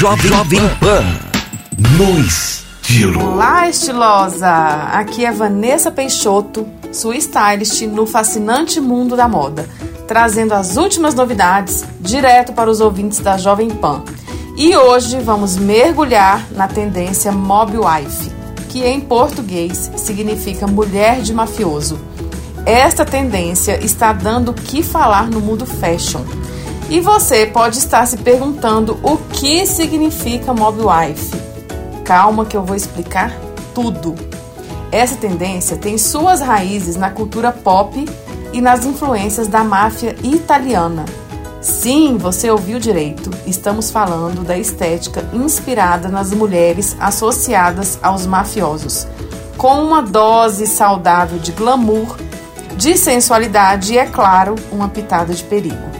Jovem, Jovem Pan. No estilo. Olá, estilosa! Aqui é Vanessa Peixoto, sua stylist no fascinante mundo da moda, trazendo as últimas novidades direto para os ouvintes da Jovem Pan. E hoje vamos mergulhar na tendência Mob Wife, que em português significa mulher de mafioso. Esta tendência está dando o que falar no mundo fashion. E você pode estar se perguntando o que significa Mob Wife. Calma que eu vou explicar tudo. Essa tendência tem suas raízes na cultura pop e nas influências da máfia italiana. Sim, você ouviu direito. Estamos falando da estética inspirada nas mulheres associadas aos mafiosos, com uma dose saudável de glamour, de sensualidade e, é claro, uma pitada de perigo.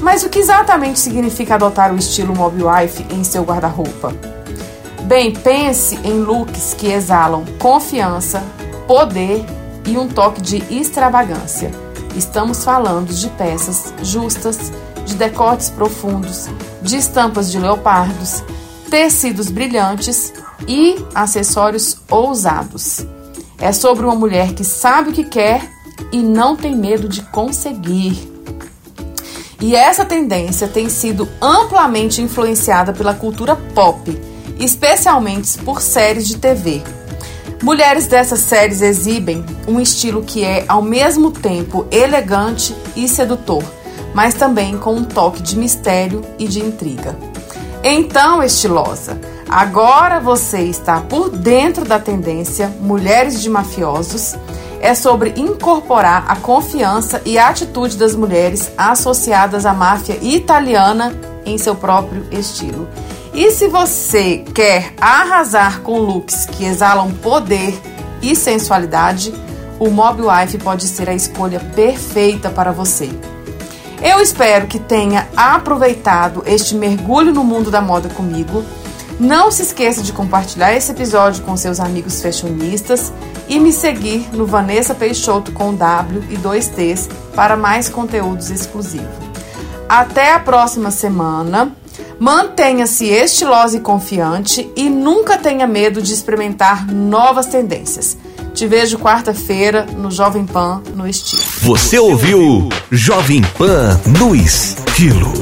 Mas o que exatamente significa adotar o estilo mob wife em seu guarda-roupa? Bem, pense em looks que exalam confiança, poder e um toque de extravagância. Estamos falando de peças justas, de decotes profundos, de estampas de leopardos, tecidos brilhantes e acessórios ousados. É sobre uma mulher que sabe o que quer e não tem medo de conseguir. E essa tendência tem sido amplamente influenciada pela cultura pop, especialmente por séries de TV. Mulheres dessas séries exibem um estilo que é ao mesmo tempo elegante e sedutor, mas também com um toque de mistério e de intriga. Então, estilosa, agora você está por dentro da tendência Mulheres de Mafiosos é sobre incorporar a confiança e a atitude das mulheres associadas à máfia italiana em seu próprio estilo. E se você quer arrasar com looks que exalam poder e sensualidade, o Mob Wife pode ser a escolha perfeita para você. Eu espero que tenha aproveitado este mergulho no mundo da moda comigo. Não se esqueça de compartilhar esse episódio com seus amigos fashionistas e me seguir no Vanessa Peixoto com W e dois T's para mais conteúdos exclusivos. Até a próxima semana. Mantenha-se estilosa e confiante e nunca tenha medo de experimentar novas tendências. Te vejo quarta-feira no Jovem Pan no Estilo. Você ouviu Jovem Pan no Estilo.